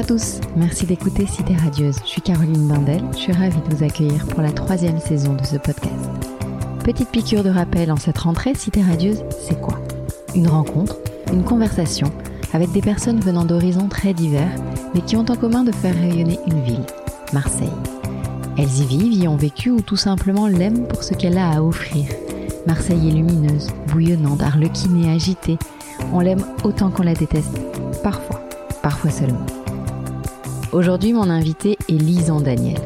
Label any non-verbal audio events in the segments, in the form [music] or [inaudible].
à tous, merci d'écouter Cité Radieuse. Je suis Caroline Bandel, je suis ravie de vous accueillir pour la troisième saison de ce podcast. Petite piqûre de rappel en cette rentrée, Cité Radieuse, c'est quoi? Une rencontre, une conversation avec des personnes venant d'horizons très divers, mais qui ont en commun de faire rayonner une ville, Marseille. Elles y vivent, y ont vécu ou tout simplement l'aiment pour ce qu'elle a à offrir. Marseille est lumineuse, bouillonnante, arlequinée, agitée. On l'aime autant qu'on la déteste, parfois, parfois seulement. Aujourd'hui, mon invité est Lison Daniel.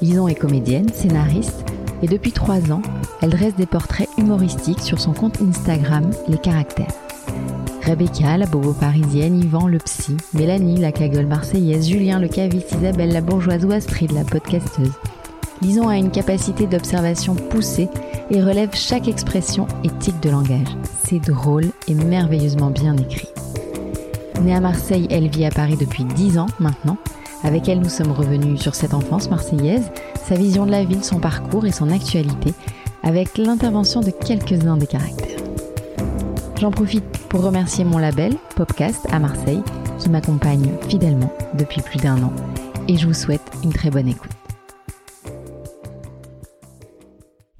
Lison est comédienne, scénariste, et depuis trois ans, elle dresse des portraits humoristiques sur son compte Instagram Les Caractères. Rebecca, la bobo parisienne, Yvan, le psy, Mélanie, la cagole marseillaise, Julien, le caviste, Isabelle, la bourgeoise ou Astrid, la podcasteuse. Lison a une capacité d'observation poussée et relève chaque expression éthique de langage. C'est drôle et merveilleusement bien écrit. Née à Marseille, elle vit à Paris depuis 10 ans maintenant. Avec elle, nous sommes revenus sur cette enfance marseillaise, sa vision de la ville, son parcours et son actualité, avec l'intervention de quelques-uns des caractères. J'en profite pour remercier mon label, Popcast, à Marseille, qui m'accompagne fidèlement depuis plus d'un an. Et je vous souhaite une très bonne écoute.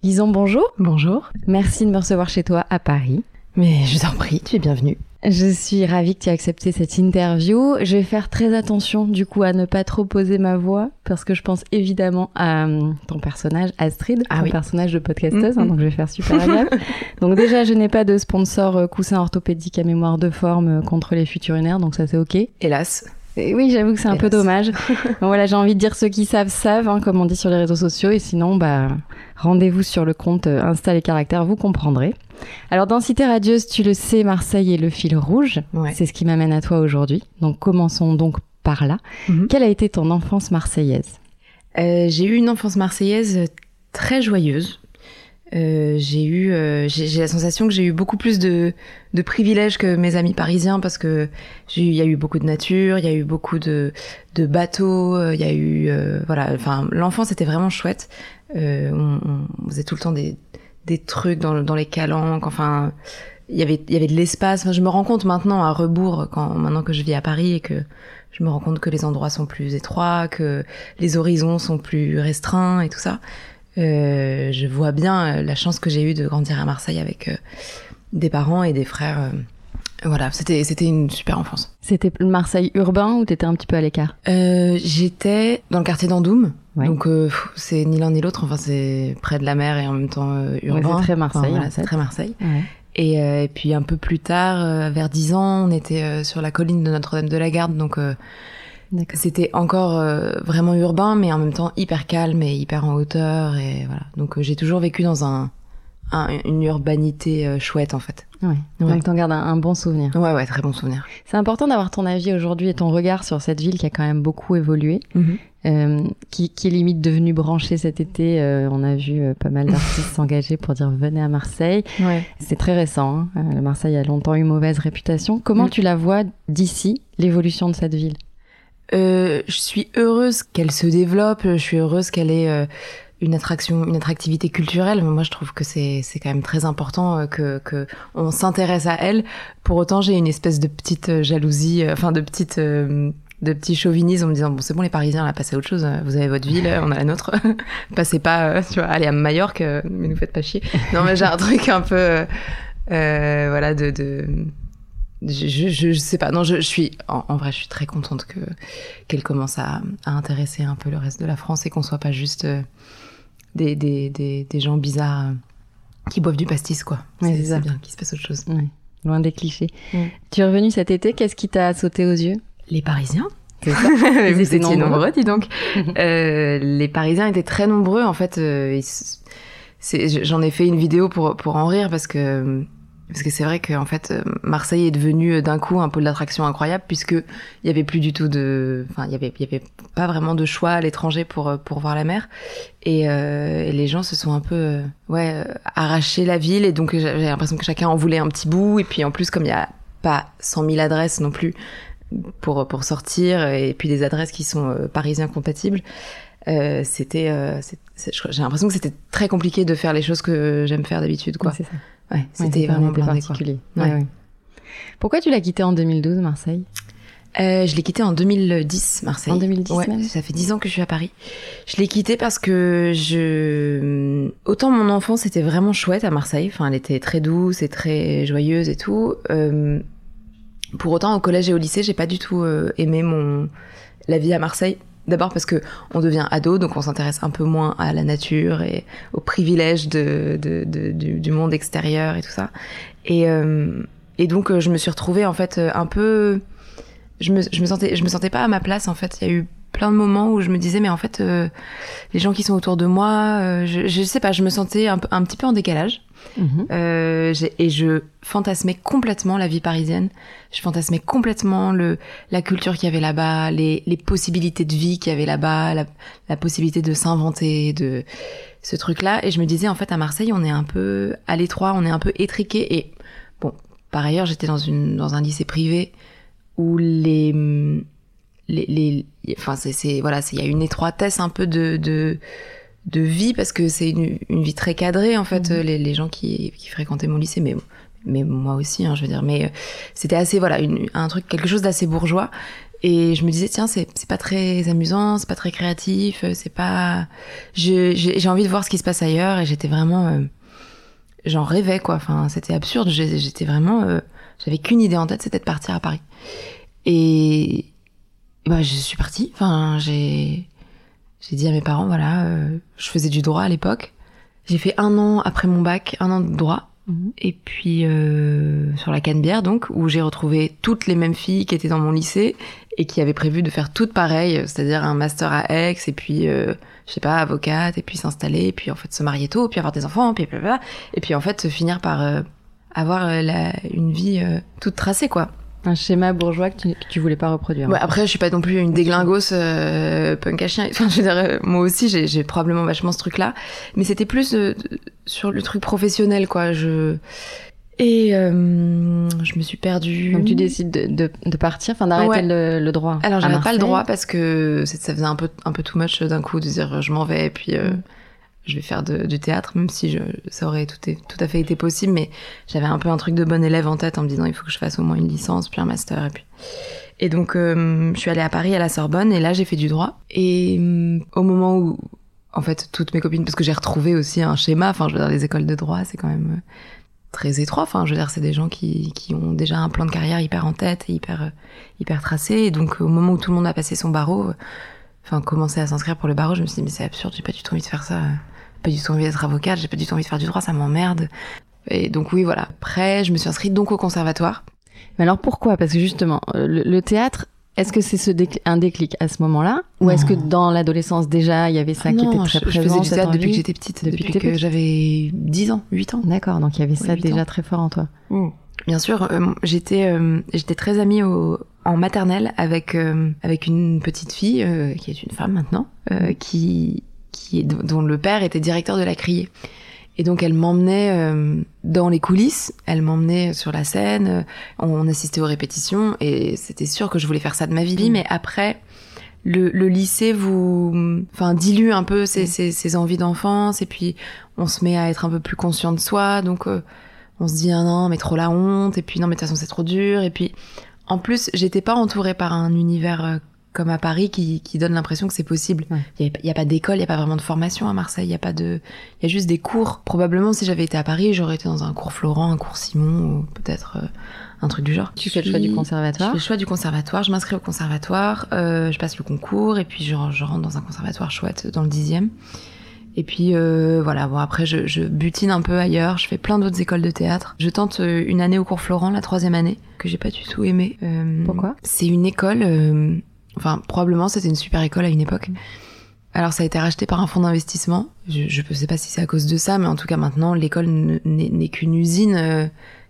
Lison, bonjour. Bonjour. Merci de me recevoir chez toi à Paris. Mais je t'en prie, tu es bienvenue. Je suis ravie que tu aies accepté cette interview. Je vais faire très attention du coup à ne pas trop poser ma voix parce que je pense évidemment à euh, ton personnage Astrid, ah ton oui. personnage de podcasteuse, hein, donc je vais faire super agréable. [laughs] donc déjà, je n'ai pas de sponsor euh, coussin orthopédique à mémoire de forme euh, contre les futurinaires, donc ça c'est ok. Hélas. Et oui, j'avoue que c'est un peu dommage. [laughs] Donc voilà, j'ai envie de dire ceux qui savent savent, hein, comme on dit sur les réseaux sociaux, et sinon, bah, rendez-vous sur le compte euh, Insta les caractères, vous comprendrez. Alors dans Cité radieuse, tu le sais, Marseille est le fil rouge. Ouais. C'est ce qui m'amène à toi aujourd'hui. Donc commençons donc par là. Mhm. Quelle a été ton enfance marseillaise? Euh, j'ai eu une enfance marseillaise très joyeuse. Euh, j'ai eu, euh, j'ai la sensation que j'ai eu beaucoup plus de, de privilèges que mes amis parisiens parce que il y a eu beaucoup de nature, il y a eu beaucoup de, de bateaux, euh, il y a eu, euh, voilà, enfin, l'enfance était vraiment chouette. Euh, on, on faisait tout le temps des, des trucs dans, dans les calanques, enfin, il y avait, il y avait de l'espace. Enfin, je me rends compte maintenant à rebours, quand maintenant que je vis à Paris et que je me rends compte que les endroits sont plus étroits, que les horizons sont plus restreints et tout ça. Euh, je vois bien euh, la chance que j'ai eue de grandir à Marseille avec euh, des parents et des frères. voilà, c'était c'était une super enfance. C'était le Marseille urbain ou t'étais un petit peu à l'écart? J'étais dans le quartier d'Andoum, Ouais. donc c'est ni l'un ni l'autre. Enfin, c'est près de la mer et en même temps urbain. c'est très Marseille, Enfin, voilà, en c'est très Marseille. Ouais. Et, euh, et puis un peu plus tard, euh, vers 10 ans, on était euh, sur la colline de Notre-Dame de la Garde, donc. C'était encore euh, vraiment urbain, mais en même temps hyper calme et hyper en hauteur. Et voilà. Donc euh, j'ai toujours vécu dans un, un- une urbanité euh, chouette en fait. Ouais. Ouais. Donc t'en gardes un, un bon souvenir. Ouais, ouais, très bon souvenir. C'est important d'avoir ton avis aujourd'hui et ton regard sur cette ville qui a quand même beaucoup évolué. euh, qui, qui est limite devenu branché cet été. On a vu pas mal d'artistes [laughs] s'engager pour dire venez à Marseille. Ouais. C'est très récent. Hein. Marseille a longtemps eu mauvaise réputation. Comment Mm. tu la vois d'ici, l'évolution de cette ville? Euh, je suis heureuse qu'elle se développe. Je suis heureuse qu'elle ait euh, une attraction, une attractivité culturelle. Moi, je trouve que c'est c'est quand même très important euh, que que on s'intéresse à elle. Pour autant, j'ai une espèce de petite euh, jalousie, euh, enfin de petite de petit chauvinisme en me disant bon c'est bon les Parisiens là passez à autre chose vous avez votre ville on a la nôtre [laughs] passez pas tu vois allez à Majorque mais nous faites pas chier non mais j'ai un truc un peu voilà de, de je, je, je sais pas non je, je suis en, en vrai je suis très contente que qu'elle commence à, à intéresser un peu le reste de la France et qu'on soit pas juste euh, des, des, des, des gens bizarres euh, qui boivent du pastis quoi c'est ça. bien qu'il se passe autre chose Ouais, Loin des clichés. Mm. Tu es revenu cet été, qu'est-ce qui t'a sauté aux yeux? Les Parisiens C'est ça [laughs] vous étiez nombreux. nombreux, dis donc. [laughs] Euh, les Parisiens étaient très nombreux, en fait. euh, J'en ai fait une vidéo pour, pour en rire parce que parce que c'est vrai que en fait euh, Marseille est devenu euh, d'un coup un pôle d'attraction incroyable puisque il y avait plus du tout de enfin il y avait il y avait pas vraiment de choix à l'étranger pour euh, pour voir la mer. Et, euh, et les gens se sont un peu ouais arrachés la ville. Et donc j'ai l'impression que chacun en voulait un petit bout. Et puis en plus comme il y a pas 100 000 adresses non plus pour pour sortir et puis des adresses qui sont euh, parisiens compatibles euh, c'était j'ai l'impression que c'était très compliqué de faire les choses que j'aime faire d'habitude quoi. Ça. Ouais c'était vraiment blindé, particulier. Ouais. Pourquoi tu l'as quitté en 2012, Marseille? Euh, je l'ai quitté en 2010, Marseille. En 2010 ouais, même? Ça fait 10 ans que je suis à Paris. Je l'ai quitté parce que je... Autant mon enfance était vraiment chouette à Marseille, enfin elle était très douce et très joyeuse et tout. Euh, pour autant, au collège et au lycée, j'ai pas du tout euh, aimé mon... la vie à Marseille. D'abord parce que on devient ado, donc on s'intéresse un peu moins à la nature et aux privilèges de, de, du, monde extérieur et tout ça. Et, euh, donc euh, je me suis retrouvée en fait euh, un peu, je me, je me sentais, je me sentais pas à ma place en fait. Il y a eu plein de moments où je me disais mais en fait les gens qui sont autour de moi, je, je sais pas, je me sentais un, un petit peu en décalage. Mhm. Euh, et je fantasmais complètement la vie parisienne. Je fantasmais complètement le, la culture qu'il y avait là-bas, les, les possibilités de vie qu'il y avait là-bas, la, la possibilité de s'inventer, de ce truc-là. Et je me disais, en fait, à Marseille, on est un peu à l'étroit, on est un peu étriqué. Et bon, par ailleurs, j'étais dans, dans un lycée privé où les, les, les enfin, c'est, voilà, il y a une étroitesse un peu de, de vie parce que c'est une, une vie très cadrée en fait Mhm. les, les gens qui, qui fréquentaient mon lycée mais mais moi aussi hein, je veux dire. Mais euh, c'était assez voilà une, un truc quelque chose d'assez bourgeois. Et je me disais tiens c'est c'est pas très amusant c'est pas très créatif euh, c'est pas j'ai j'ai envie de voir ce qui se passe ailleurs. Et j'étais vraiment euh, j'en rêvais quoi. Enfin c'était absurde. J'étais vraiment euh, j'avais qu'une idée en tête c'était de partir à Paris. Et bah je suis partie. Enfin j'ai j'ai dit à mes parents, voilà, euh, je faisais du droit à l'époque. J'ai fait un an après mon bac, un an de droit. Mhm. Et puis euh, sur la Canebière, donc, où j'ai retrouvé toutes les mêmes filles qui étaient dans mon lycée et qui avaient prévu de faire toutes pareilles, c'est-à-dire un master à Aix, et puis, euh, je sais pas, avocate, et puis s'installer, et puis en fait se marier tôt, puis avoir des enfants, puis blablabla. Et puis en fait finir par euh, avoir euh, la, une vie euh, toute tracée, quoi. Un schéma bourgeois que tu, que tu voulais pas reproduire. Ouais, après, je suis pas non plus une déglingos euh, punk à chien. [laughs] Enfin, je veux dire, euh, moi aussi, j'ai probablement vachement ce truc-là. Mais c'était plus euh, sur le truc professionnel, quoi. Je et euh, je me suis perdue. Donc tu décides de, de, de partir, enfin d'arrêter Ouais. le, le droit. Alors, j'avais pas le droit parce que ça faisait un peu un peu too much d'un coup de dire je m'en vais et puis euh, Mm. Je vais faire du théâtre, même si je, ça aurait tout, tout à fait été possible. Mais j'avais un peu un truc de bon élève en tête en me disant il faut que je fasse au moins une licence puis un master et puis. Et donc euh, je suis allée à Paris à la Sorbonne et là j'ai fait du droit. Et euh, au moment où en fait toutes mes copines parce que j'ai retrouvé aussi un schéma. Enfin je veux dire les écoles de droit c'est quand même euh, très étroit. Enfin je veux dire c'est des gens qui, qui ont déjà un plan de carrière hyper en tête et hyper euh, hyper tracé. Et donc au moment où tout le monde a passé son barreau, enfin commencé à s'inscrire pour le barreau, je me suis dit mais c'est absurde, j'ai pas du tout envie de faire ça. Pas du tout envie d'être avocate, j'ai pas du tout envie de faire du droit, ça m'emmerde. Et donc oui voilà. Après je me suis inscrite donc au conservatoire. Mais alors pourquoi? Parce que justement, euh, le, le théâtre, est-ce que c'est ce décl- un déclic à ce moment-là? Ou est-ce que dans l'adolescence déjà, il y avait ça qui Non, était très je, je présent faisais du théâtre depuis que j'étais petite, Depuis depuis, que j'avais 10 ans, 8 ans. D'accord, donc il y avait ça déjà ans. très fort en toi. Bien sûr, euh, j'étais euh, j'étais très amie au, en maternelle avec euh, avec une petite fille qui est une femme maintenant, qui qui dont le père était directeur de la criée. Et donc elle m'emmenait euh, dans les coulisses, elle m'emmenait sur la scène, on assistait aux répétitions et c'était sûr que je voulais faire ça de ma vie. Mm. Mais après, le, le lycée vous, enfin dilue un peu ses, Mm. ses, ses envies d'enfance et puis on se met à être un peu plus conscient de soi. Donc euh, on se dit ah non mais trop la honte et puis non mais de toute façon c'est trop dur et puis en plus j'étais pas entourée par un univers euh, comme à Paris qui, qui donne l'impression que c'est possible. Ouais. Il y a, y a pas d'école, il y a pas vraiment de formation à Marseille, il y a pas de, il y a juste des cours. Probablement si j'avais été à Paris, j'aurais été dans un cours Florent, un cours Simon ou peut-être euh, un truc du genre. Tu fais le choix du Puis- je conservatoire fais le choix du conservatoire, je m'inscris au conservatoire, euh, je passe le concours et puis je, je rentre dans un conservatoire chouette dans le dixième. Et puis euh, voilà, bon après je, je butine un peu ailleurs, je fais plein d'autres écoles de théâtre. Je tente une année au cours Florent, la troisième année, que j'ai pas du tout aimé. Euh, Pourquoi? C'est une école, enfin probablement c'était une super école à une époque. Alors ça a été racheté par un fonds d'investissement. Je, ne sais pas si c'est à cause de ça, mais en tout cas maintenant l'école ne- n'est qu'une usine euh,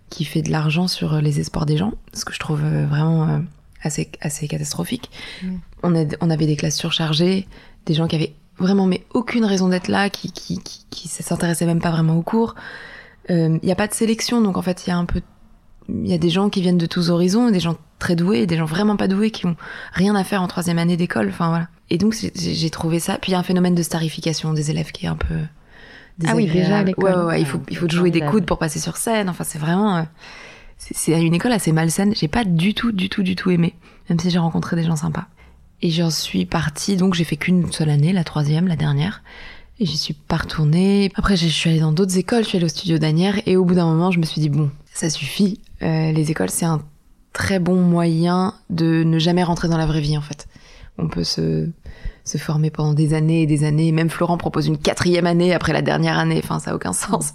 qui fait de l'argent sur euh, les espoirs des gens, ce que je trouve euh, vraiment euh, assez assez catastrophique. Mm. On, a, on avait des classes surchargées, des gens qui avaient vraiment mais aucune raison d'être là, qui qui qui, qui s'intéressaient même pas vraiment aux cours. Il n'y a pas de sélection, donc en fait il y a un peu il y a des gens qui viennent de tous horizons, des gens très doués, des gens vraiment pas doués qui ont rien à faire en troisième année d'école. Enfin voilà. Et donc j'ai- trouvé ça. Puis il y a un phénomène de starification des élèves qui est un peu Ah oui, déjà à l'école. Ouais, ouais, ouais, il faut il faut jouer des coudes pour passer sur scène. Enfin c'est vraiment euh, c'est c'est une école assez malsaine. J'ai pas du tout du tout du tout aimé. même si j'ai rencontré des gens sympas. Et j'en suis partie, donc j'ai fait qu'une seule année, la troisième, la dernière. Et j'y suis pas retournée. Après, je suis allée dans d'autres écoles, je suis allée au studio d'Anière, et au bout d'un moment, je me suis dit, bon, ça suffit. Euh, les écoles, c'est un très bon moyen de ne jamais rentrer dans la vraie vie, en fait. On peut se, se former pendant des années et des années. Même Florent propose une quatrième année après la dernière année. Enfin, ça a aucun sens.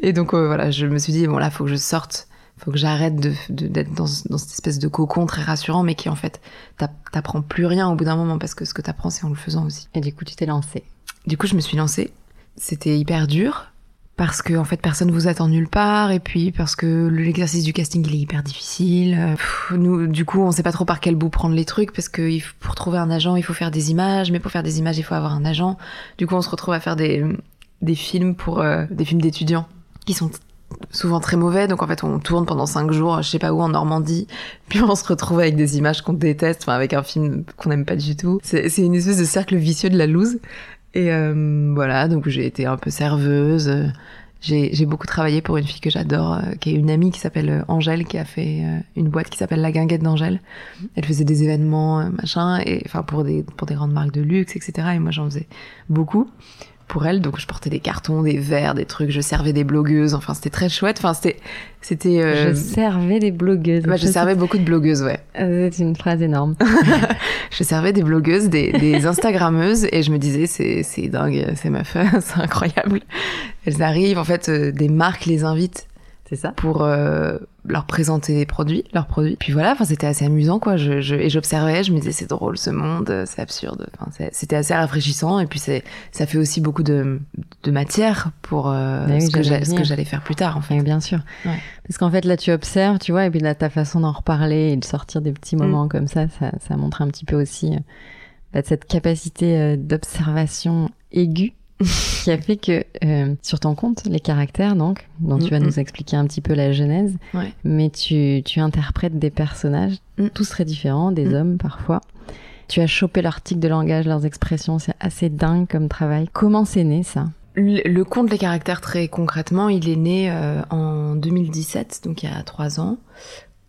Et donc, euh, voilà, je me suis dit, bon, là, faut que je sorte faut que j'arrête de, d'être dans, dans, cette espèce de cocon très rassurant, mais qui en fait t'apprends plus rien au bout d'un moment parce que ce que t'apprends c'est en le faisant aussi. Et du coup tu t'es lancée. Du coup je me suis lancée. C'était hyper dur parce que en fait personne vous attend nulle part et puis parce que l'exercice du casting il est hyper difficile. nous du coup on sait pas trop par quel bout prendre les trucs parce que pour trouver un agent il faut faire des images, mais pour faire des images il faut avoir un agent. Du coup on se retrouve à faire des des films pour euh, des films d'étudiants qui sont souvent très mauvais. Donc en fait, on tourne pendant cinq jours, je sais pas où, en Normandie. [laughs] Puis on se retrouve avec des images qu'on déteste, enfin avec un film qu'on n'aime pas du tout. C'est une espèce de cercle vicieux de la loose. Et euh, voilà, donc j'ai été un peu serveuse. J'ai beaucoup travaillé pour une fille que j'adore, euh, qui est une amie qui s'appelle euh, Angèle, qui a fait une boîte qui s'appelle La Guinguette d'Angèle. Elle faisait des événements, machin, et enfin pour des pour des grandes marques de luxe, etc. Et moi j'en faisais beaucoup pour elle. Donc je portais des cartons, des verres, des trucs. Je servais des blogueuses. Enfin, c'était très chouette. Enfin, c'était, c'était. Euh... Je servais des blogueuses. Moi, je servais beaucoup de blogueuses, ouais. Euh, c'est une phrase énorme. [laughs] je servais des blogueuses, des, des Instagrammeuses, et je me disais, c'est, c'est dingue, c'est ma femme, [laughs] c'est incroyable. Elles arrivent, en fait, euh, des marques les invitent c'est ça. Pour euh, leur présenter des produits, leurs produits. Puis voilà, enfin c'était assez amusant quoi. Je, je et j'observais, je me disais c'est drôle ce monde, c'est absurde. Enfin, c'était assez rafraîchissant et puis c'est ça fait aussi beaucoup de, de matière pour euh, ce, que ce, que j'allais faire plus tard en fait. bien sûr. Ouais. Parce qu'en fait là tu observes, tu vois, et puis là ta façon d'en reparler et de sortir des petits moments mm. comme ça, ça, ça montre un petit peu aussi euh, bah, cette capacité euh, d'observation aiguë [laughs] qui a fait que euh, sur ton compte, les caractères, donc, dont tu vas mm, nous mm. expliquer un petit peu la genèse, mais tu, tu interprètes des personnages, mm. tous très différents, des hommes parfois. Tu as chopé leur tic de langage, leurs expressions, c'est assez dingue comme travail. Comment c'est né ça? Le, compte Les caractères, très concrètement, il est né euh, en 2017, donc il y a trois ans,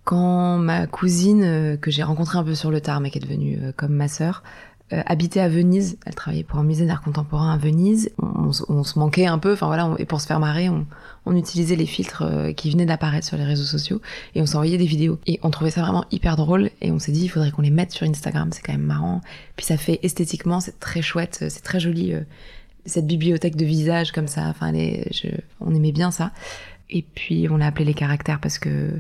quand ma cousine, euh, que j'ai rencontrée un peu sur le tard, mais qui est devenue comme ma sœur, euh, habitait à Venise. Elle travaillait pour un musée d'art contemporain à Venise. On, se manquait un peu. Enfin voilà, et pour se faire marrer, on, utilisait les filtres euh, qui venaient d'apparaître sur les réseaux sociaux et on s'envoyait des vidéos. Et on trouvait ça vraiment hyper drôle et on s'est dit il faudrait qu'on les mette sur Instagram. C'est quand même marrant. Puis ça fait esthétiquement, c'est très chouette, c'est très joli. Euh, cette bibliothèque de visages comme ça. Enfin, on aimait bien ça. Et puis on l'a appelé les caractères parce que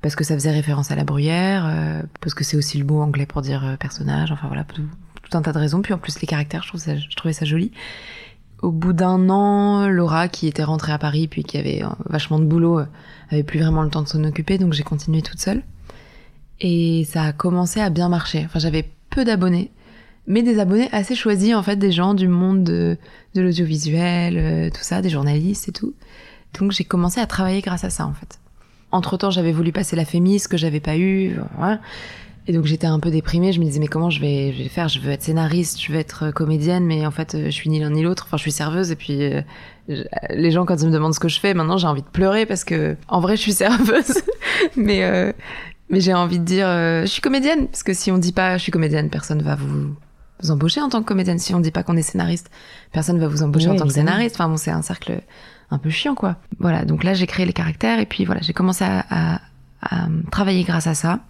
parce que ça faisait référence à la bruyère, parce que c'est aussi le mot anglais pour dire personnage. Enfin voilà, tout un tas de raisons. Puis en plus, les caractères, je, trouvais ça joli. Au bout d'un an, Laura, qui était rentrée à Paris, puis qui avait euh, vachement de boulot, euh, avait plus vraiment le temps de s'en occuper, donc j'ai continué toute seule. Et ça a commencé à bien marcher. Enfin, j'avais peu d'abonnés, mais des abonnés assez choisis, en fait, des gens du monde de, de l'audiovisuel, euh, tout ça, des journalistes et tout. Donc j'ai commencé à travailler grâce à ça, en fait. Entre temps, j'avais voulu passer la fémis, que j'avais pas eu. Voilà. Et donc j'étais un peu déprimée, je me disais mais comment je vais, je vais faire? Je veux être scénariste, je veux être euh, comédienne, mais en fait euh, je suis ni l'un ni l'autre. Enfin je suis serveuse. Et puis euh, les gens quand ils me demandent ce que je fais, maintenant j'ai envie de pleurer parce que en vrai je suis [laughs] serveuse, mais mais j'ai envie de dire je suis comédienne. Parce que si on dit pas je suis comédienne, personne va vous, vous embaucher en tant que comédienne. Si on dit pas qu'on est scénariste, personne va vous embaucher en tant que scénariste. Enfin bon c'est un cercle un peu chiant quoi. Voilà. Donc là j'ai créé les caractères. Et puis voilà j'ai commencé à, à, à travailler grâce à ça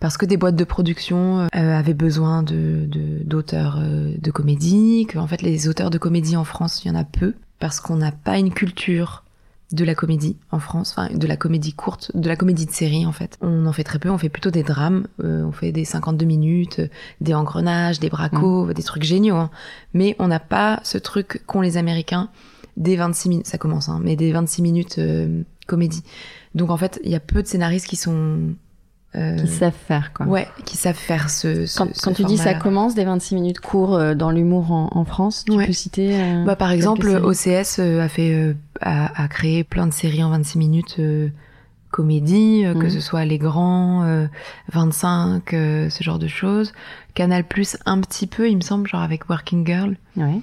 parce que des boîtes de production euh, avaient besoin de d'auteurs euh, de, comédie, que en fait les auteurs de comédie en France, il y en a peu, parce qu'on n'a pas une culture de la comédie en France, enfin de la comédie courte, de la comédie de série en fait. On en fait très peu, on fait plutôt des drames, euh, on fait des 52 minutes, des engrenages, des bracos, mmh. des trucs géniaux, hein. mais on n'a pas ce truc qu'ont les Américains des 26 minutes, ça commence, hein, mais des 26 minutes comédie. Donc en fait, il y a peu de scénaristes qui sont euh, qui savent faire, quoi. Ouais, qui savent faire ce. ce quand, quand tu dis ça commence des 26 minutes courts euh, dans l'humour en, en, France, tu peux citer. Euh, bah, par exemple, OCS a fait, a, a, créé plein de séries en 26 minutes comédie, que mhm. ce soit Les Grands, 25, ce genre de choses. Canal Plus un petit peu, il me semble, genre avec Working Girl. Ouais.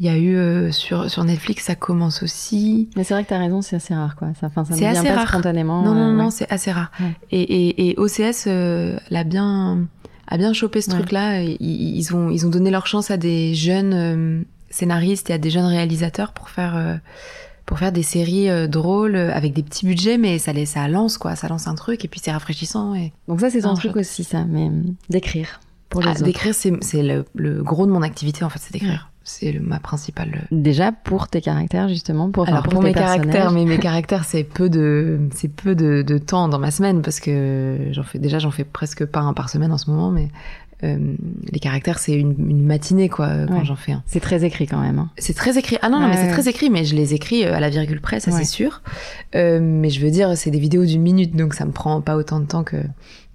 Il y a eu euh, sur, sur Netflix, ça commence aussi. Mais c'est vrai que tu as raison, c'est assez rare, quoi. Ça, enfin, ça C'est assez pas rare. spontanément. Non, non, euh, non, ouais. c'est assez rare. Ouais. Et, et, et OCS euh, l'a bien, a bien chopé ce Ouais. truc-là. Ils, ils ont, ils ont donné leur chance à des jeunes euh, scénaristes et à des jeunes réalisateurs pour faire, euh, pour faire des séries drôles avec des petits budgets, mais ça, les- ça lance, quoi. Ça lance un truc et puis c'est rafraîchissant. Et... Donc ça, c'est ton truc aussi, ça, mais d'écrire pour les Ah, autres. d'écrire, c'est c'est le, le gros de mon activité, en fait, c'est d'écrire. C'est ma principale. euh, Déjà pour tes caractères, justement, pour, enfin, Alors pour, tes mes caractères, personnages. mais mes [laughs] caractères, c'est peu de, c'est peu de, de temps dans ma semaine parce que j'en fais déjà, j'en fais presque pas un par semaine en ce moment, mais euh, les caractères, c'est une, une matinée quoi quand Ouais. j'en fais un. C'est très écrit quand même. hein. C'est très écrit. Ah non, non, Ouais, mais c'est ouais. très écrit, mais je les écris euh, à la virgule près, ça c'est sûr. Euh, mais je veux dire, c'est des vidéos d'une minute, donc ça me prend pas autant de temps que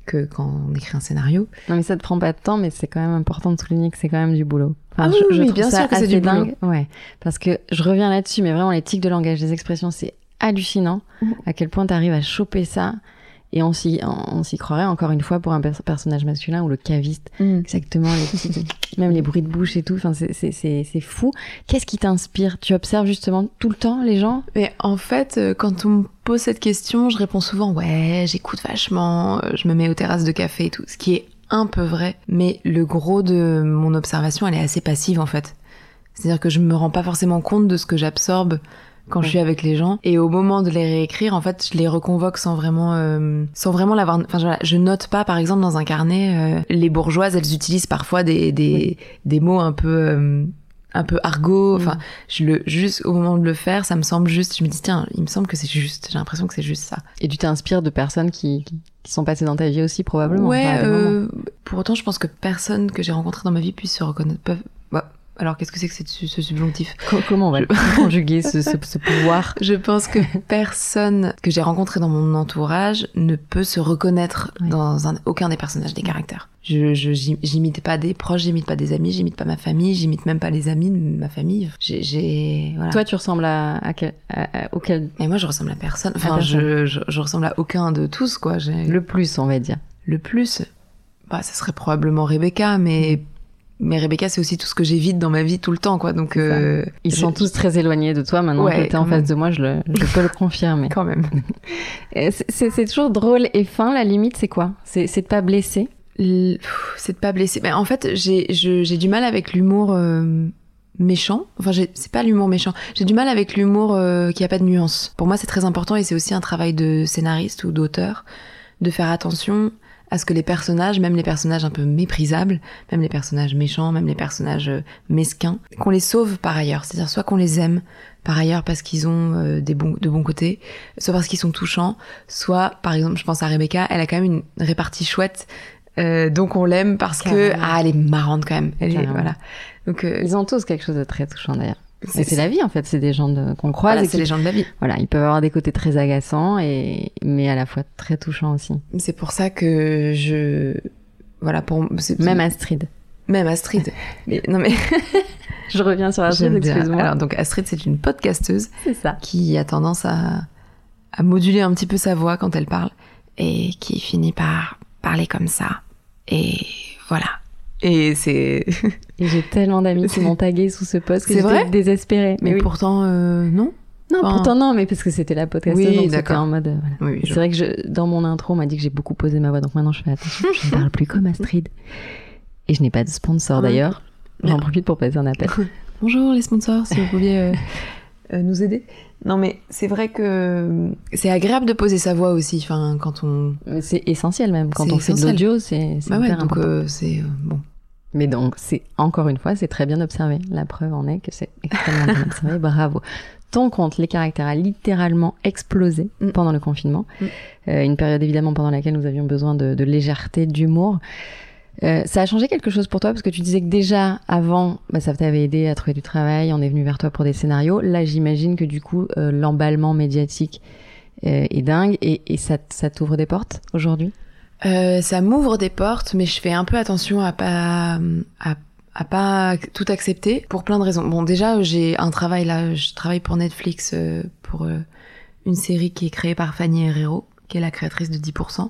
que quand on écrit un scénario. Non, mais ça te prend pas de temps, mais c'est quand même important de souligner que c'est quand même du boulot. Ah oui, oui, trouve bien ça sûr que c'est du boulot. dingue. Ouais, parce que je reviens là-dessus, mais vraiment les tics de langage, les expressions, c'est hallucinant Mhm. à quel point tu arrives à choper ça. Et on s'y, on, on s'y croirait encore une fois pour un pers- personnage masculin ou le caviste. Exactement, les petites- [laughs] même les bruits de bouche et tout. Enfin, c'est, c'est, c'est, c'est fou. Qu'est-ce qui t'inspire? Tu observes justement tout le temps les gens? Mais en fait, euh, quand on me pose cette question, je réponds souvent ouais, j'écoute vachement, euh, je me mets aux terrasses de café et tout, ce qui est un peu vrai. Mais le gros de mon observation, elle est assez passive en fait. C'est-à-dire que je me rends pas forcément compte de ce que j'absorbe quand je suis avec les gens. Et au moment de les réécrire, en fait, je les reconvoque sans vraiment, euh, sans vraiment l'avoir. Enfin, voilà, je note pas, par exemple, dans un carnet, euh, les bourgeoises, elles utilisent parfois des des, des mots un peu euh, un peu argot. Enfin, Mm. je le juste au moment de le faire, ça me semble juste. Je me dis tiens, il me semble que c'est juste. J'ai l'impression que c'est juste ça. Et tu t'inspires de personnes qui, qui, sont passées dans ta vie aussi, probablement. Ouais. enfin, euh, pour autant, je pense que personne que j'ai rencontré dans ma vie puisse se reconnaître. Peuvent... Bah, alors, qu'est-ce que c'est que ce subjonctif? Co- Comment on va [laughs] conjuguer ce, ce, ce pouvoir? Je pense que personne que j'ai rencontré dans mon entourage ne peut se reconnaître dans un, aucun des personnages des caractères. Je, je j'im- j'imite pas des proches, j'imite pas des amis, j'imite pas ma famille, j'imite même pas les amis de ma famille. J'ai, j'ai voilà. Toi, tu ressembles à, à, quel, à- à- auquel? Mais moi, je ressemble à personne. Enfin, personne. Je, je, je ressemble à aucun de tous, quoi. Le plus, on va dire. le plus. Bah, ça serait probablement Rebecca, mais mais Rebecca, c'est aussi tout ce que j'évite dans ma vie tout le temps, quoi. Donc, euh, Ils je- sont tous très éloignés de toi maintenant Ouais, que t'es en face de moi, je, le, je peux le confirmer. [laughs] quand même. [laughs] C'est- toujours drôle et fin, la limite, c'est quoi? C'est de pas blesser? C'est de pas blesser. Mais en fait, j'ai du mal avec l'humour euh, méchant. Enfin, c'est pas l'humour méchant. J'ai du mal avec l'humour euh, qui a pas de nuance. Pour moi, c'est très important et c'est aussi un travail de scénariste ou d'auteur de faire attention à ce que les personnages, même les personnages un peu méprisables, même les personnages méchants, même les personnages euh, mesquins, qu'on les sauve par ailleurs. C'est-à-dire soit qu'on les aime par ailleurs parce qu'ils ont euh, des bons, de bons côtés, soit parce qu'ils sont touchants, soit, par exemple, je pense à Rebecca, elle a quand même une répartie chouette, euh, donc on l'aime parce que ah, elle est marrante quand même. Elle est, voilà. Donc euh, Ils ont tous quelque chose de très touchant d'ailleurs. C'est la vie en fait, c'est des gens de- qu'on croise voilà, et c'est les gens de la vie. voilà, ils peuvent avoir des côtés très agaçants et mais à la fois très touchants aussi. C'est pour ça que je voilà pour Même Astrid. même Astrid. [laughs] mais non mais [laughs] Je reviens sur Astrid, excuse-moi. Alors donc Astrid c'est une podcasteuse C'est ça. qui a tendance à à moduler un petit peu sa voix quand elle parle et qui finit par parler comme ça et voilà. Et c'est Et j'ai tellement d'amis qui m'ont tagué sous ce post que j'étais désespérée. Mais mais oui. pourtant euh, non. Non, Enfin- pourtant non, mais parce que c'était la podcasteuse, Oui, donc c'était en mode. euh, voilà. Oui, oui, Et je- C'est vrai que je, dans mon intro, on m'a dit que j'ai beaucoup posé ma voix, donc maintenant je fais attention. Je ne parle plus comme Astrid. Et je n'ai pas de sponsor Ah d'ailleurs. J'en profite pour passer un appel. [laughs] Bonjour les sponsors, si vous pouviez euh, [laughs] nous aider. Non mais c'est vrai que euh, c'est agréable de poser sa voix aussi. Enfin quand on. C'est essentiel même. Quand on fait de l'audio, c'est c'est Bah ouais, donc euh, c'est euh, bon. Mais donc, c'est encore une fois, c'est très bien observé. La preuve en est que c'est extrêmement bien [laughs] observé. Bravo. Ton compte, les caractères, a littéralement explosé Mm. pendant le confinement. Mm. Euh, une période évidemment pendant laquelle nous avions besoin de, de légèreté, d'humour. Euh, ça a changé quelque chose pour toi parce que tu disais que déjà avant, bah, ça t'avait aidé à trouver du travail, on est venu vers toi pour des scénarios. Là, j'imagine que du coup, euh, l'emballement médiatique euh, est dingue et, ça, t'ouvre des portes aujourd'hui? Ça m'ouvre des portes, mais je fais un peu attention à pas pas tout accepter pour plein de raisons. Bon, déjà j'ai un travail là, je travaille pour Netflix pour une série qui est créée par Fanny Herrero, qui est la créatrice de 10%.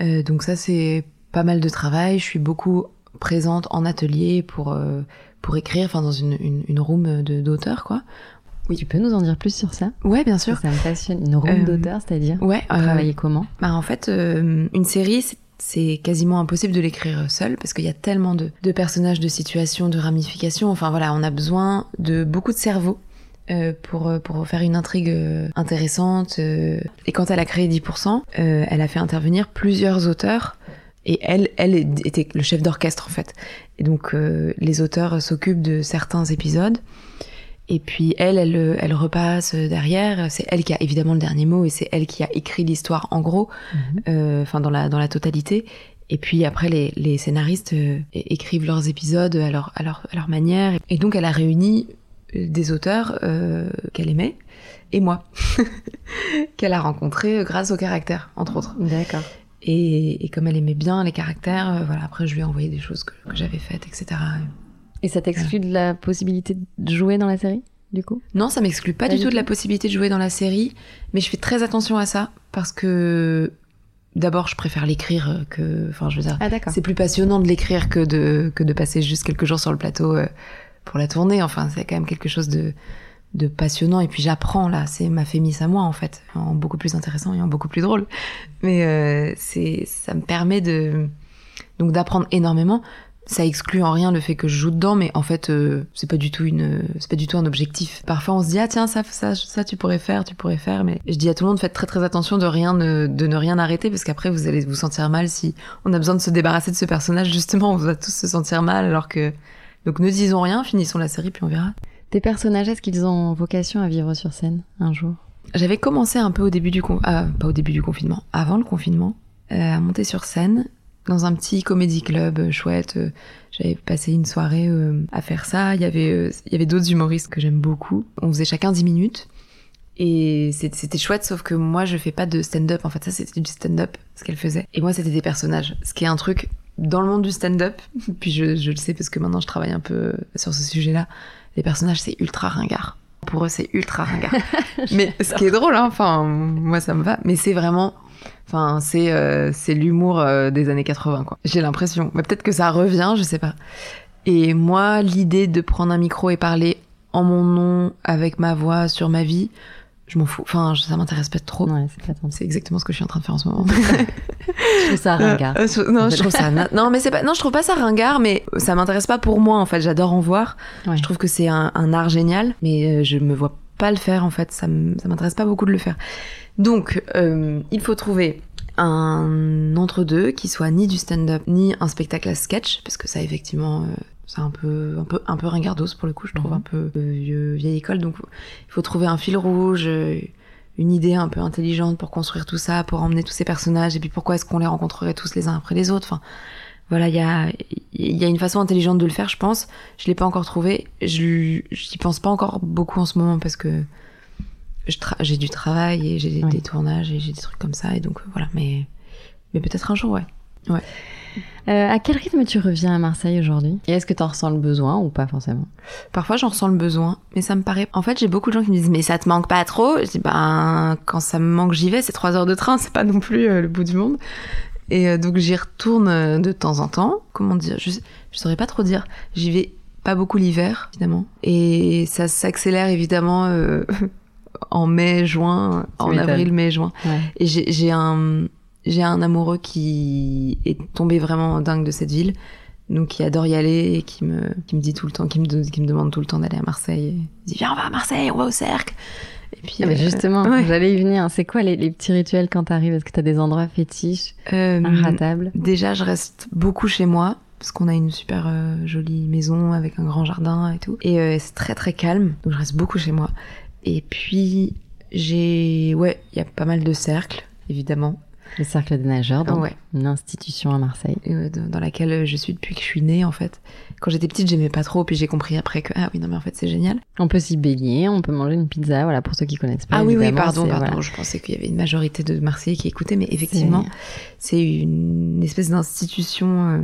Euh, donc ça c'est pas mal de travail. Je suis beaucoup présente en atelier pour pour écrire, enfin dans une, une, une room d'auteur quoi. Oui. Tu peux nous en dire plus sur ça? Ouais, bien sûr. Ça, me passionne. Une room d'auteur, c'est-à-dire? Ouais. Travailler comment? Bah en fait, une série, c'est quasiment impossible de l'écrire seul parce qu'il y a tellement de, de, personnages, de situations, de ramifications. Enfin voilà, on a besoin de beaucoup de cerveau euh, pour, pour faire une intrigue intéressante. Et quand elle a créé 10%, euh, elle a fait intervenir plusieurs auteurs. Et elle, elle était le chef d'orchestre en fait. Et donc euh, les auteurs s'occupent de certains épisodes. Et puis elle, elle, elle repasse derrière. C'est elle qui a évidemment le dernier mot et c'est elle qui a écrit l'histoire en gros, euh, enfin dans la dans la totalité. Et puis après, les, les scénaristes euh, écrivent leurs épisodes à leur, à leur, à leur manière. Et donc elle a réuni des auteurs euh, qu'elle aimait et moi [laughs] qu'elle a rencontré grâce au caractère entre autres. D'accord. Et, et, comme elle aimait bien les caractères, euh, voilà. Après, je lui ai envoyé des choses que, que j'avais faites, etc. Et ça t'exclut de la possibilité de jouer dans la série, du coup? Non, ça m'exclut pas, pas, du tout de la possibilité de jouer dans la série, mais je fais très attention à ça parce que d'abord, je préfère l'écrire que, enfin, je veux dire, ah, c'est plus passionnant de l'écrire que de que de passer juste quelques jours sur le plateau euh, pour la tournée. Enfin, c'est quand même quelque chose de de passionnant. Et puis j'apprends là. C'est ma fémis à moi en fait. En beaucoup plus intéressant et en beaucoup plus drôle. Mais euh, c'est ça me permet de donc d'apprendre énormément. Ça exclut en rien le fait que je joue dedans mais en fait euh, c'est pas du tout une c'est pas du tout un objectif. Parfois on se dit ah tiens ça ça ça tu pourrais faire tu pourrais faire. Mais je dis à tout le monde faites très très attention de rien de ne rien arrêter parce qu'après vous allez vous sentir mal si on a besoin de se débarrasser de ce personnage. Justement on va tous se sentir mal alors que donc ne disons rien finissons la série puis on verra tes personnages, est-ce qu'ils ont vocation à vivre sur scène un jour? J'avais commencé un peu au début du ah, pas au début du confinement, avant le confinement, euh, à monter sur scène dans un petit comédie club euh, chouette. Euh, J'avais passé une soirée euh, à faire ça. Il y avait, euh, avait d'autres humoristes que j'aime beaucoup. On faisait chacun 10 minutes. Et c'était chouette, sauf que moi, je fais pas de stand-up. En fait, ça, c'était du stand-up, ce qu'elle faisait. Et moi, c'était des personnages. Ce qui est un truc dans le monde du stand-up. [laughs] Puis je, je le sais parce que maintenant, je travaille un peu sur ce sujet-là les personnages, c'est ultra ringard. Pour eux, c'est ultra ringard. [laughs] mais ce qui est drôle, hein, enfin, moi, ça me va. Mais c'est vraiment, enfin, c'est euh, c'est l'humour euh, des années 80, quoi. J'ai l'impression. Mais peut-être que ça revient, je sais pas. Et moi, l'idée de prendre un micro et parler en mon nom, avec ma voix, sur ma vie, je m'en fous. Enfin, ça m'intéresse pas trop. Ouais, c'est exactement ce que je suis en train de faire en ce moment. [laughs] je trouve ça ringard. Euh, euh, non, je trouve ça. Non, mais c'est pas. Non, je trouve pas ça ringard, mais ça m'intéresse pas pour moi. En fait, j'adore en voir. Ouais. Je trouve que c'est un, un, art génial, mais euh, je me vois pas le faire. En fait, ça m'intéresse pas beaucoup de le faire. Donc, euh, il faut trouver un entre-deux qui soit ni du stand-up ni un spectacle à sketch, parce que ça, effectivement, c'est un peu un peu un peu ringardos pour le coup je trouve Mhm. un peu euh, vieux, vieille école. Donc il faut trouver un fil rouge euh, une idée un peu intelligente pour construire tout ça pour emmener tous ces personnages et puis pourquoi est-ce qu'on les rencontrerait tous les uns après les autres? Enfin voilà il y a il y a une façon intelligente de le faire je pense. Je l'ai pas encore trouvé. Je j'y pense pas encore beaucoup en ce moment parce que j'ai du travail et j'ai Oui. des tournages et j'ai des trucs comme ça et donc euh, voilà. Mais mais peut-être un jour ouais. Ouais Euh, à quel rythme tu reviens à Marseille aujourd'hui? Et est-ce que tu en ressens le besoin ou pas forcément? Parfois, j'en ressens le besoin, mais ça me paraît. En fait, j'ai beaucoup de gens qui me disent mais ça te manque pas trop? Je dis ben quand ça me manque, j'y vais. C'est trois heures de train, c'est pas non plus euh, le bout du monde. Et euh, donc j'y retourne euh, de temps en temps. Comment dire? Je, je saurais pas trop dire. J'y vais pas beaucoup l'hiver, évidemment, et ça s'accélère évidemment euh, [laughs] en mai, juin, en avril, mai, juin. Ouais. Et j'ai un, j'ai un amoureux qui est tombé vraiment dingue de cette ville, donc qui adore y aller et qui me, qui me dit tout le temps, qui me, de- qui me demande tout le temps d'aller à Marseille. Il dit viens on va à Marseille, on va au cercle. Et puis Ah, euh, justement, ouais. j'allais y venir. C'est quoi les, les petits rituels quand t'arrives? Est-ce que t'as des endroits fétiches, euh, inratables déjà je reste beaucoup chez moi parce qu'on a une super euh, jolie maison avec un grand jardin et tout. Et euh, c'est très très calme, donc je reste beaucoup chez moi. Et puis j'ai, ouais, il y a pas mal de cercles évidemment. Le cercle des nageurs, donc Ouais. une institution à Marseille. euh, dans laquelle je suis depuis que je suis née en fait. Quand j'étais petite, j'aimais pas trop, puis j'ai compris après que ah oui non mais en fait c'est génial. On peut s'y baigner, on peut manger une pizza, voilà, pour ceux qui connaissent pas. ah oui oui pardon pardon, voilà. je pensais qu'il y avait une majorité de Marseillais qui écoutaient, mais effectivement c'est une espèce d'institution, euh,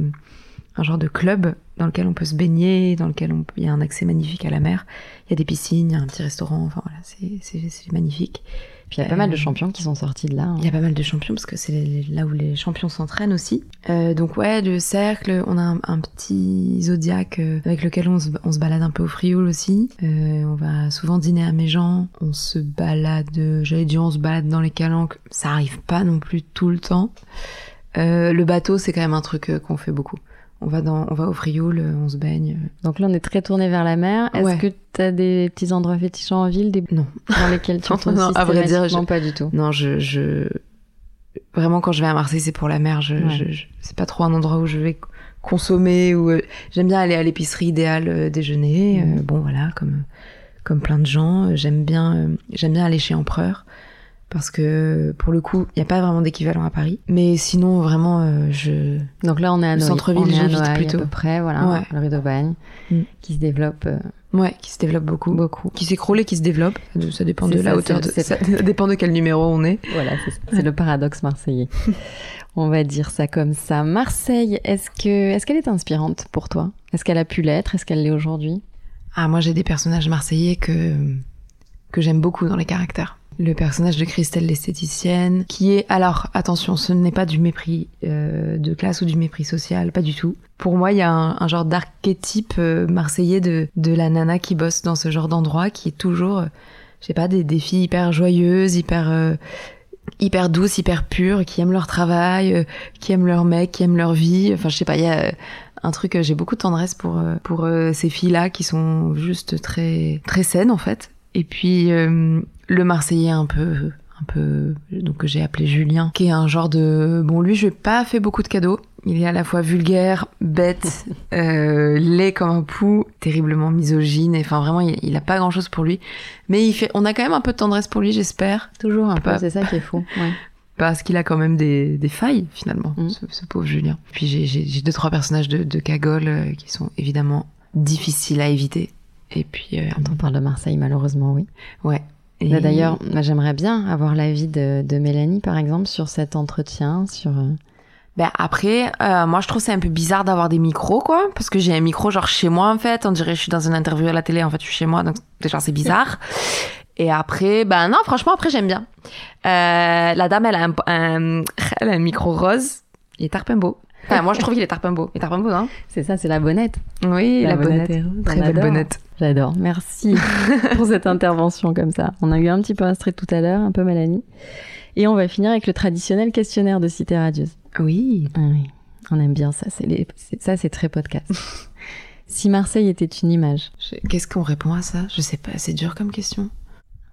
un genre de club dans lequel on peut se baigner, dans lequel on, il y a un accès magnifique à la mer. Il y a des piscines, il y a un petit restaurant, enfin voilà, c'est, magnifique. Puis il y a pas mal de champions qui sont sortis de là. hein. Il y a pas mal de champions parce que c'est là où les champions s'entraînent aussi. Euh, donc ouais, le cercle, on a un, un petit zodiaque euh, avec lequel on se, on se balade un peu au Frioul aussi. Euh, on va souvent dîner à Méjean. On se balade, j'allais dire on se balade dans les calanques. Ça arrive pas non plus tout le temps. Le bateau, c'est quand même un truc qu'on fait beaucoup. On va dans, on va au Frioul, euh, on se baigne. Donc là, on est très tourné vers la mer. Est-ce Ouais. que tu as des petits endroits fétiches en ville des... Non. dans lesquels tu [laughs] tournes non, à vrai dire, systématiquement pas du tout Non, je, je... vraiment quand je vais à Marseille, c'est pour la mer. Je, Ouais. je- je- c'est pas trop un endroit où je vais consommer ou euh, j'aime bien aller à l'épicerie idéale euh, déjeuner. Euh, bon voilà, comme comme plein de gens, j'aime bien euh, j'aime bien aller chez Empereur parce que pour le coup, il n'y a pas vraiment d'équivalent à Paris. Mais sinon, vraiment, euh, je Donc là, on est à centre-ville, j'évite plutôt. à peu près, voilà, Ouais. le rue d'Aubagne, Mm. qui se développe euh, ouais, qui se développe beaucoup. beaucoup. Qui s'écroule et qui se développe. Ça dépend de la hauteur de. Ça dépend de quel numéro on est. Voilà. C'est le paradoxe marseillais. [laughs] On va dire ça comme ça. Marseille, est-ce que est-ce qu'elle est inspirante pour toi? Est-ce qu'elle a pu l'être? Est-ce qu'elle l'est aujourd'hui? Ah, moi j'ai des personnages marseillais que, que j'aime beaucoup dans les caractères. Le personnage de Christelle l'esthéticienne, qui est... Alors, attention, ce n'est pas du mépris euh, de classe ou du mépris social, pas du tout. Pour moi, il y a un, genre d'archétype euh, marseillais de, de la nana qui bosse dans ce genre d'endroit, qui est toujours, euh, je sais pas, des, filles hyper joyeuses, hyper... hyper douces, hyper pures, qui aiment leur travail, qui aiment leur mec, qui aiment leur vie. Enfin, je sais pas, il y a... un truc, j'ai beaucoup de tendresse pour pour ces filles-là qui sont juste très très saines en fait. Et puis le Marseillais un peu un peu donc que j'ai appelé Julien, qui est un genre de bon lui je lui ai pas fait beaucoup de cadeaux. Il est à la fois vulgaire, bête, [laughs] euh, laid comme un pou, terriblement misogyne. et Enfin vraiment il, il a pas grand chose pour lui, mais il fait. On a quand même un peu de tendresse pour lui, j'espère, Toujours un peu, c'est ça qui est fou. Ouais. parce qu'il a quand même des, des failles finalement, Mm. ce, ce pauvre Julien. Puis j'ai deux trois personnages de, de cagole euh, qui sont évidemment difficiles à éviter. Et puis euh, Quand on parle de Marseille, malheureusement, oui. ouais. Et- Là, D'ailleurs, moi, j'aimerais bien avoir l'avis de, de Mélanie, par exemple, sur cet entretien, sur. euh, Ben après, euh, moi je trouve c'est un peu bizarre d'avoir des micros quoi, parce que j'ai un micro genre chez moi en fait, on dirait que je suis dans une interview à la télé, en fait je suis chez moi, donc déjà c'est bizarre. [laughs] Et après, ben non, franchement après j'aime bien. Euh, la dame elle a un, un- elle a un micro rose, il est tarpin beau. Enfin, moi je trouve qu'il est tarpin beau. Il est tarpin beau, non C'est ça, c'est la bonnette. Oui, la, bonnette. rose, Très belle adore. bonnette. J'adore. Merci [laughs] pour cette intervention comme ça. On a eu un petit peu Astrid tout à l'heure, un peu Mélanie. Et on va finir avec le traditionnel questionnaire de Cité Radieuse. Oui. Ah oui, on aime bien ça. C'est les... c'est- ça, c'est très podcast. [laughs] si Marseille était une image, Je- Qu'est-ce qu'on répond à ça? Je sais pas, c'est dur comme question.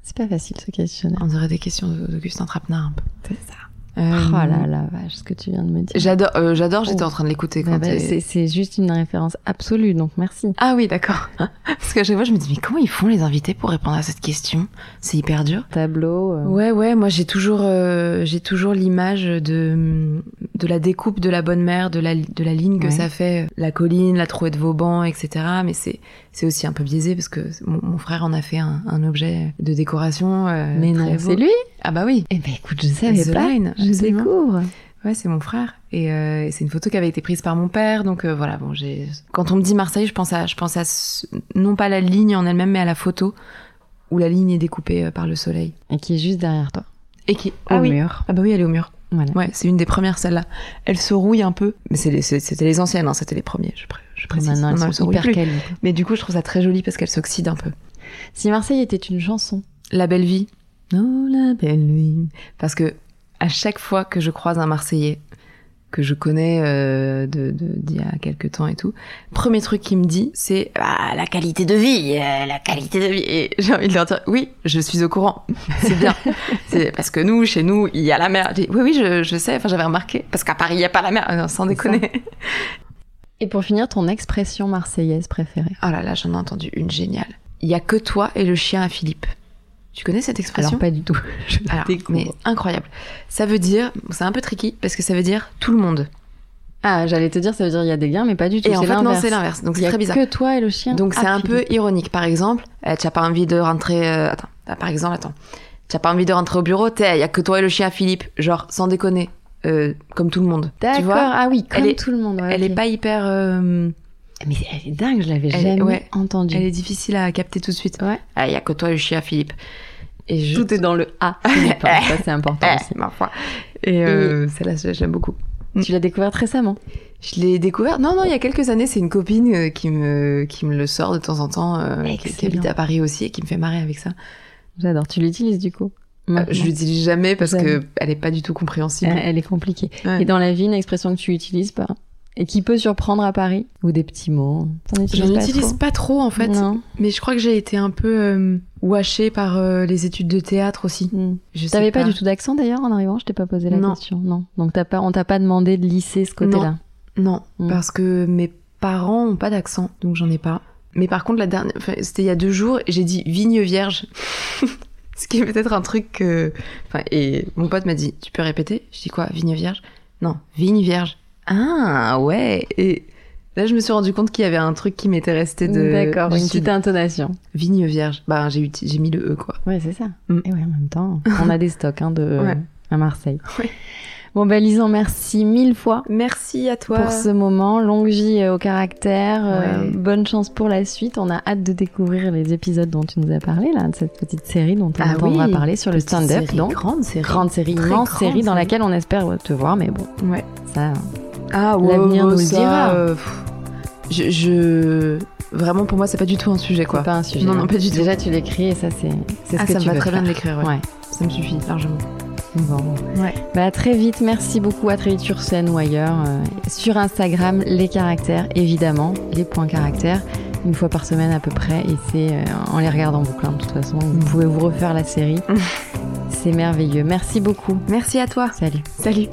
c'est pas facile ce questionnaire. On dirait des questions d'Augustin Trapenard un peu. C'est ça. Euh, Oh là là, vache, ce que tu viens de me dire. J'adore, euh, j'adore, j'étais Oh. en train de l'écouter Ah quand bah, t'es- c'est c'est juste une référence absolue, donc merci. Ah oui, d'accord. [laughs] Parce qu'à chaque fois, je me dis, mais comment ils font les invités pour répondre à cette question? C'est hyper dur. Tableau. euh, Ouais, ouais, moi j'ai toujours, euh, j'ai toujours l'image de, de la découpe de la bonne mère, de la, de la ligne que Ouais. ça fait, la colline, la trouée de Vauban, etc. Mais c'est, c'est aussi un peu biaisé parce que mon, mon frère en a fait un, un objet de décoration. euh, Mais non, c'est lui Ah bah oui. Eh ben écoute, je savais The pas. Line, Je absolument. découvre. Ouais, c'est mon frère. Et euh, c'est une photo qui avait été prise par mon père. Donc euh, voilà, bon, j'ai. Quand on me dit Marseille, je pense à, je pense à ce- non pas la ligne en elle-même, mais à la photo où la ligne est découpée euh, par le soleil. Et qui est juste derrière toi. Et qui. Au Ah oui. mur. Ah bah oui, elle est au mur. Voilà. Ouais, c'est une des premières celles-là. Elle se rouille un peu, mais c'était les anciennes, hein, c'était les premiers. Je, pré- je précise. Maintenant, Non, elles elle sont se hyper quali. Mais du coup, je trouve ça très joli parce qu'elle s'oxyde un peu. Si Marseille était une chanson, La belle vie. Oh la belle vie. Parce que à chaque fois que je croise un Marseillais que je connais euh, de de- d'il y a quelques temps et tout, premier truc qu'il me dit, c'est ah, la qualité de vie, euh, la qualité de vie. Et j'ai envie de leur dire oui, je suis au courant, [laughs] c'est bien. c'est parce que nous, chez nous, il y a la mer. Dit, Oui, oui, je, je sais. Enfin, j'avais remarqué parce qu'à Paris, il y a pas la mer. Euh, sans déconner. [laughs] et pour finir, ton expression marseillaise préférée? Oh là là, j'en ai entendu une géniale. Il y a que toi et le chien à Philippe. Tu connais cette expression Alors pas du tout. [laughs] Je Alors, mais incroyable. Ça veut dire, c'est un peu tricky parce que ça veut dire tout le monde. Ah, j'allais te dire, ça veut dire il y a des liens, mais pas du tout. Et en fait, non, l'inverse. c'est l'inverse. Donc c'est a très bizarre. que toi et le chien. Donc c'est Ah, un peu ironique. Par exemple, euh, tu as pas envie de rentrer. euh, Attends, t'as- par exemple, attends. Tu as pas envie de rentrer au bureau. Il y a que toi et le chien Philippe. Genre sans déconner, euh, comme tout le monde. Tu D'accord. vois Ah oui, comme Elle est- tout le monde. ouais, Elle ok. est pas hyper. euh, Mais elle est dingue, je l'avais jamais ouais. entendue. Elle est difficile à capter tout de suite. Ouais. Ah, il y a que toi le chien, Philippe. Et je... Tout est dans le A. [laughs] Philippe, hein, ça c'est important Eh, aussi. ma foi. Et euh, celle-là, je l'aime beaucoup. Tu l'as découverte récemment? Je l'ai découvert. Non, non, il y a quelques années, c'est une copine euh, qui me qui me le sort de temps en temps, euh, qui, habite à Paris aussi et qui me fait marrer avec ça. J'adore. Tu l'utilises du coup Euh, je l'utilise jamais parce Jamais. que elle est pas du tout compréhensible. Elle elle est compliquée. Ouais. Et dans la vie, une expression que tu utilises pas? Et qui peut surprendre à Paris ou des petits mots. J'en pas utilise trop pas trop en fait, Non. mais je crois que j'ai été un peu euh, washée par euh, les études de théâtre aussi. Hmm. Je T'avais pas. du tout d'accent d'ailleurs en arrivant? Je t'ai pas posé la Non. question. Non. Donc t'as pas, on t'a pas demandé de lisser ce côté-là? Non, Mm. parce que mes parents ont pas d'accent, donc j'en ai pas. Mais par contre, la dernière, enfin, c'était il y a deux jours, et j'ai dit vigne vierge. [laughs] Ce qui est peut-être un truc que. Enfin, et mon pote m'a dit Tu peux répéter? Je dis quoi? Vigne vierge? Non, vigne vierge. Ah, ouais Et là, je me suis rendu compte qu'il y avait un truc qui m'était resté de. D'accord. Une petite intonation. Vigne vierge. Bah, j'ai, j'ai mis le E, quoi. Ouais, c'est ça. Mm. Et ouais, en même temps, on a des stocks hein, de Ouais. à Marseille. [laughs] Ouais. Bon ben Lisan, merci mille fois Merci à toi. pour ce moment. Longue vie euh, au caractère. euh, bonne chance pour la suite. On a hâte de découvrir les épisodes dont tu nous as parlé là, de cette petite série dont on Ah entendra oui, parler sur le stand-up. Donc grande série. grande série, immense grande série dans série. laquelle on espère te voir. Mais bon, Ouais. ça. Ah L'avenir nous le dira. euh, je, je- vraiment pour moi c'est pas du tout un sujet quoi. Pas un sujet. Non, non, pas du tout. Déjà, tu l'écris et ça, c'est c'est ce Ah, que ça tu me va très bien de l'écrire. Ouais. Ouais. Ça me suffit largement. Bon. Ouais. Bah, à très vite. Merci beaucoup. À très vite sur scène ou ailleurs. euh, sur Instagram, les caractères, évidemment, les points caractères. Une fois par semaine à peu près. Et c'est euh, en les regardant en boucle. hein, de toute façon, vous pouvez vous refaire la série. [laughs] c'est merveilleux. Merci beaucoup. Merci à toi. Salut. Salut.